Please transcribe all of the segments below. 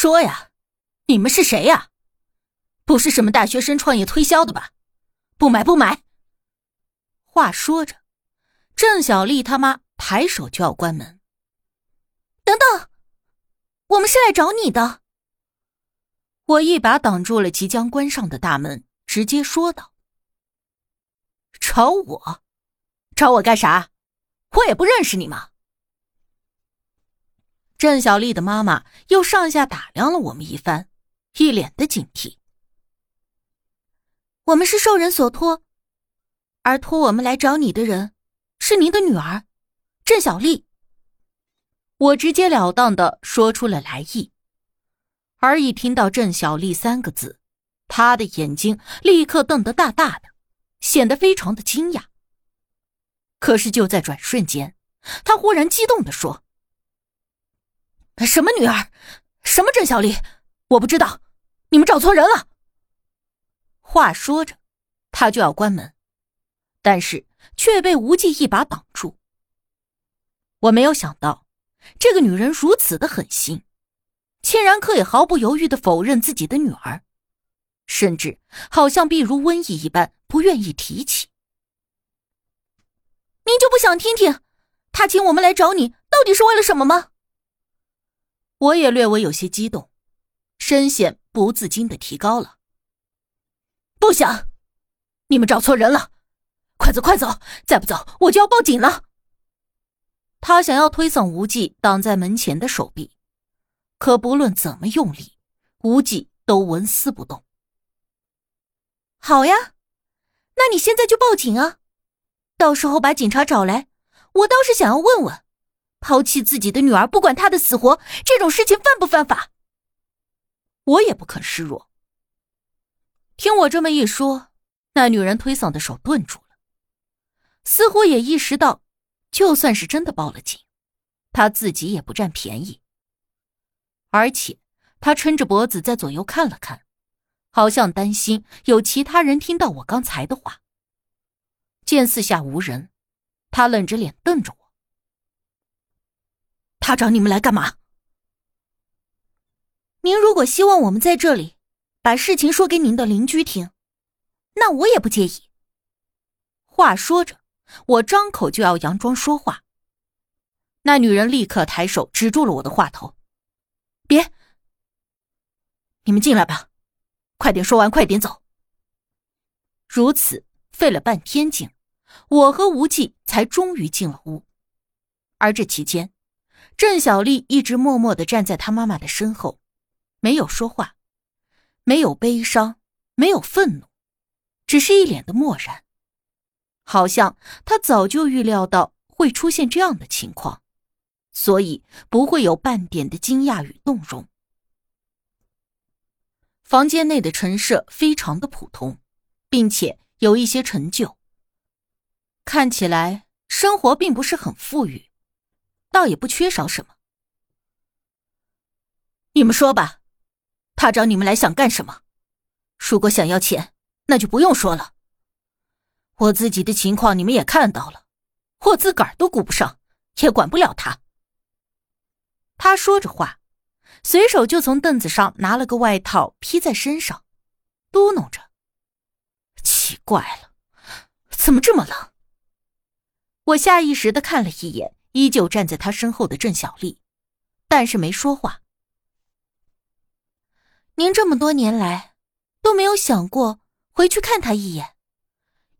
说呀，你们是谁呀？不是什么大学生创业推销的吧？不买不买。话说着，郑小丽他妈抬手就要关门。等等，我们是来找你的。我一把挡住了即将关上的大门，直接说道：“找我？找我干啥？我也不认识你嘛。”郑小丽的妈妈又上下打量了我们一番，一脸的警惕。我们是受人所托，而托我们来找你的人是您的女儿，郑小丽。我直截了当的说出了来意。而一听到“郑小丽”三个字，他的眼睛立刻瞪得大大的，显得非常的惊讶。可是就在转瞬间，他忽然激动的说：“什么女儿？什么郑小丽？我不知道，你们找错人了。”话说着，他就要关门，但是却被无忌一把挡住。我没有想到，这个女人如此的狠心。竟然可以毫不犹豫的否认自己的女儿，甚至好像避如瘟疫一般，不愿意提起。您就不想听听，他请我们来找你，到底是为了什么吗？我也略微有些激动，声线不自禁的提高了。不想，你们找错人了，快走快走，再不走我就要报警了。他想要推搡无忌挡在门前的手臂。可不论怎么用力，无忌都纹丝不动。好呀，那你现在就报警啊！到时候把警察找来，我倒是想要问问，抛弃自己的女儿，不管她的死活，这种事情犯不犯法？我也不肯示弱。听我这么一说，那女人推搡的手顿住了，似乎也意识到，就算是真的报了警，她自己也不占便宜。而且，他撑着脖子在左右看了看，好像担心有其他人听到我刚才的话。见四下无人，他冷着脸瞪着我：“他找你们来干嘛？”您如果希望我们在这里把事情说给您的邻居听，那我也不介意。话说着，我张口就要佯装说话，那女人立刻抬手止住了我的话头。别！你们进来吧，快点说完，快点走。如此费了半天劲，我和无忌才终于进了屋。而这期间，郑小丽一直默默的站在她妈妈的身后，没有说话，没有悲伤，没有愤怒，只是一脸的漠然，好像她早就预料到会出现这样的情况。所以不会有半点的惊讶与动容。房间内的陈设非常的普通，并且有一些陈旧，看起来生活并不是很富裕，倒也不缺少什么。你们说吧，他找你们来想干什么？如果想要钱，那就不用说了。我自己的情况你们也看到了，我自个儿都顾不上，也管不了他。他说着话，随手就从凳子上拿了个外套披在身上，嘟哝着：“奇怪了，怎么这么冷？”我下意识的看了一眼依旧站在他身后的郑小丽，但是没说话。您这么多年来都没有想过回去看他一眼，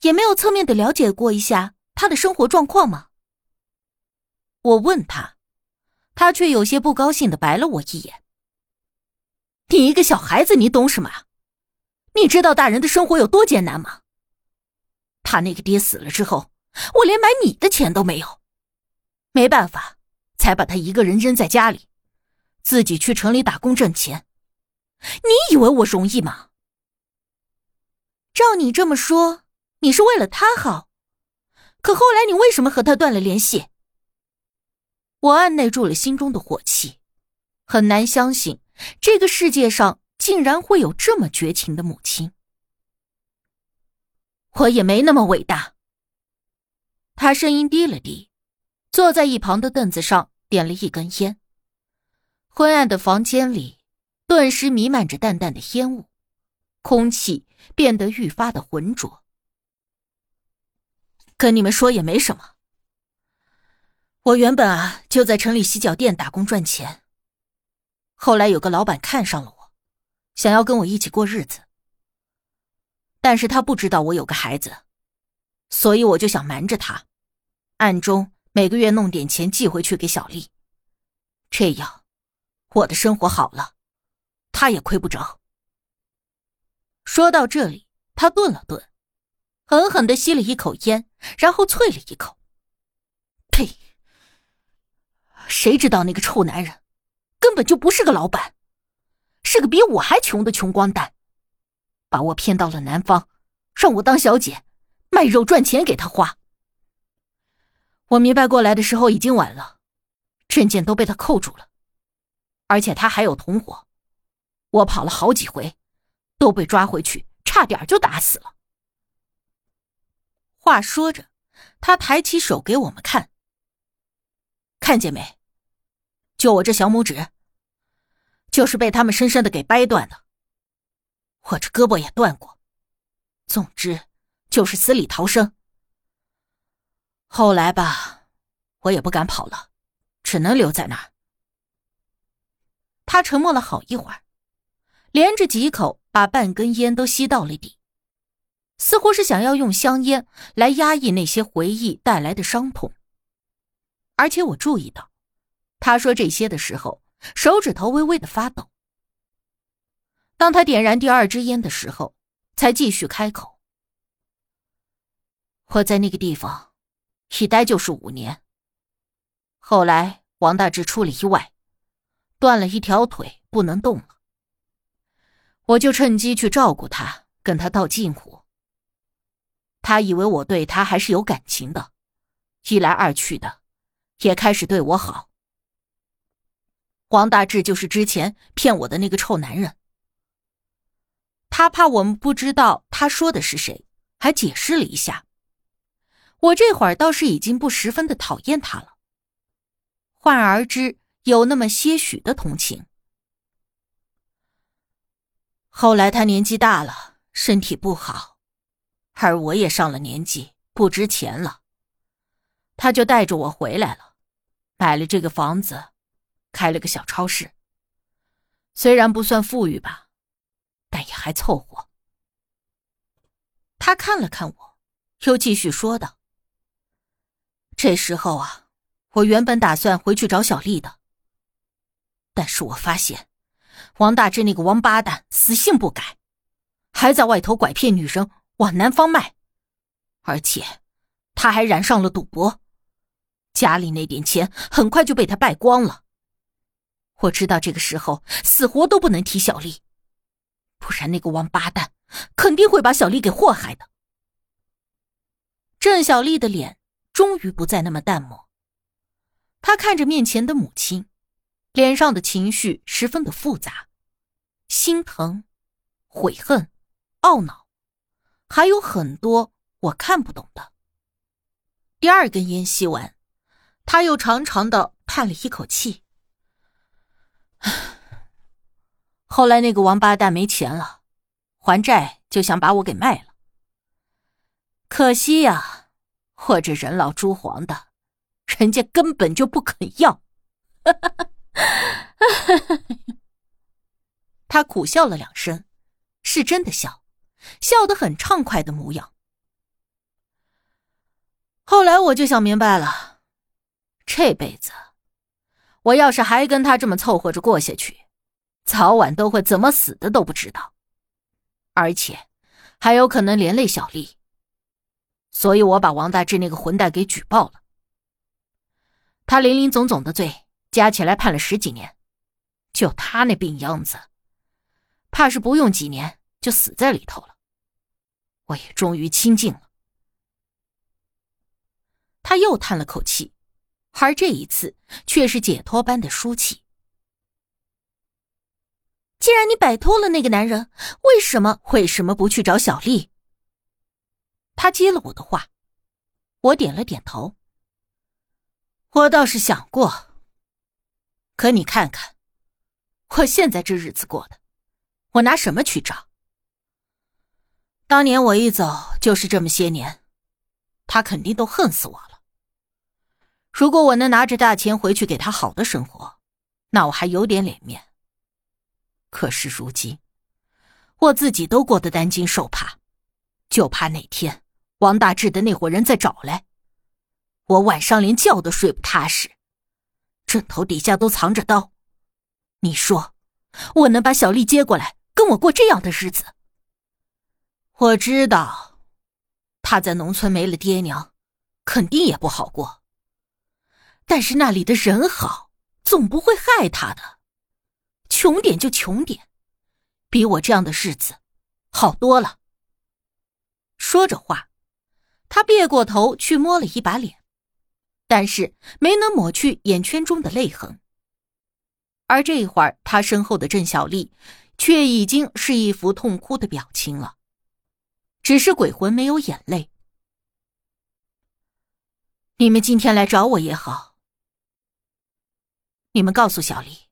也没有侧面的了解过一下他的生活状况吗？我问他。他却有些不高兴的白了我一眼：“你一个小孩子，你懂什么？你知道大人的生活有多艰难吗？他那个爹死了之后，我连买米的钱都没有，没办法，才把他一个人扔在家里，自己去城里打工挣钱。你以为我容易吗？照你这么说，你是为了他好，可后来你为什么和他断了联系？”我按耐住了心中的火气，很难相信这个世界上竟然会有这么绝情的母亲。我也没那么伟大。他声音低了低，坐在一旁的凳子上点了一根烟。昏暗的房间里，顿时弥漫着淡淡的烟雾，空气变得愈发的浑浊。跟你们说也没什么，我原本啊就在城里洗脚店打工赚钱，后来有个老板看上了我，想要跟我一起过日子，但是他不知道我有个孩子，所以我就想瞒着他，暗中每个月弄点钱寄回去给小丽，这样我的生活好了，他也亏不着。说到这里，他顿了顿。狠狠的吸了一口烟，然后啐了一口：“呸！谁知道那个臭男人根本就不是个老板，是个比我还穷的穷光蛋，把我骗到了南方，让我当小姐卖肉赚钱给他花。我明白过来的时候已经晚了，证件都被他扣住了，而且他还有同伙，我跑了好几回，都被抓回去，差点就打死了。”话说着，他抬起手给我们看，看见没？就我这小拇指，就是被他们深深的给掰断的。我这胳膊也断过，总之就是死里逃生。后来吧，我也不敢跑了，只能留在那儿。他沉默了好一会儿，连着几口把半根烟都吸到了底。似乎是想要用香烟来压抑那些回忆带来的伤痛，而且我注意到，他说这些的时候，手指头微微的发抖。当他点燃第二支烟的时候，才继续开口：“我在那个地方一待就是五年。后来王大志出了意外，断了一条腿，不能动了。我就趁机去照顾他，跟他套近乎。”他以为我对他还是有感情的，一来二去的，也开始对我好。王大志就是之前骗我的那个臭男人。他怕我们不知道他说的是谁，还解释了一下。我这会儿倒是已经不十分的讨厌他了，换而之有那么些许的同情。后来他年纪大了，身体不好。而我也上了年纪，不值钱了。他就带着我回来了，买了这个房子，开了个小超市。虽然不算富裕吧，但也还凑合。他看了看我，又继续说道：“这时候啊，我原本打算回去找小丽的，但是我发现王大志那个王八蛋死性不改，还在外头拐骗女人。”往南方卖，而且他还染上了赌博，家里那点钱很快就被他败光了。我知道这个时候死活都不能提小丽，不然那个王八蛋肯定会把小丽给祸害的。郑小丽的脸终于不再那么淡漠，他看着面前的母亲，脸上的情绪十分的复杂，心疼、悔恨、懊恼。还有很多我看不懂的。第二根烟吸完，他又长长的叹了一口气。后来那个王八蛋没钱了，还债就想把我给卖了。可惜呀，或者人老珠黄的，人家根本就不肯要。他苦笑了两声，是真的笑。笑得很畅快的模样。后来我就想明白了，这辈子我要是还跟他这么凑合着过下去，早晚都会怎么死的都不知道，而且还有可能连累小丽。所以我把王大志那个混蛋给举报了，他林林总总的罪加起来判了十几年，就他那病样子，怕是不用几年就死在里头了。我也终于清静了。他又叹了口气，而这一次却是解脱般的舒气。既然你摆脱了那个男人，为什么为什么不去找小丽？他接了我的话，我点了点头。我倒是想过，可你看看，我现在这日子过的，我拿什么去找？当年我一走就是这么些年，他肯定都恨死我了。如果我能拿着大钱回去给他好的生活，那我还有点脸面。可是如今，我自己都过得担惊受怕，就怕哪天王大志的那伙人再找来，我晚上连觉都睡不踏实，枕头底下都藏着刀。你说，我能把小丽接过来跟我过这样的日子？我知道，她在农村没了爹娘，肯定也不好过。但是那里的人好，总不会害她的。穷点就穷点，比我这样的日子好多了。说着话，他别过头去摸了一把脸，但是没能抹去眼圈中的泪痕。而这一会儿，他身后的郑小丽却已经是一副痛哭的表情了，只是鬼魂没有眼泪。你们今天来找我也好，你们告诉小丽，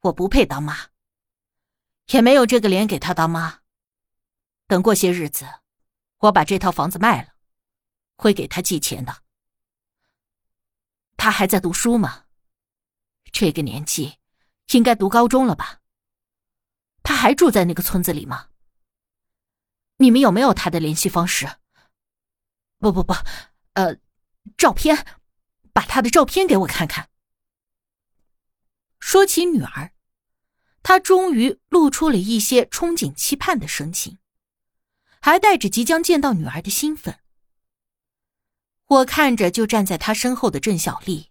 我不配当妈，也没有这个脸给她当妈。等过些日子，我把这套房子卖了，会给他寄钱的。他还在读书吗？这个年纪。应该读高中了吧？他还住在那个村子里吗？你们有没有他的联系方式？不不不，呃，照片，把他的照片给我看看。说起女儿，他终于露出了一些憧憬、期盼的神情，还带着即将见到女儿的兴奋。我看着就站在他身后的郑小丽。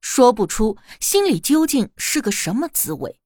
说不出心里究竟是个什么滋味。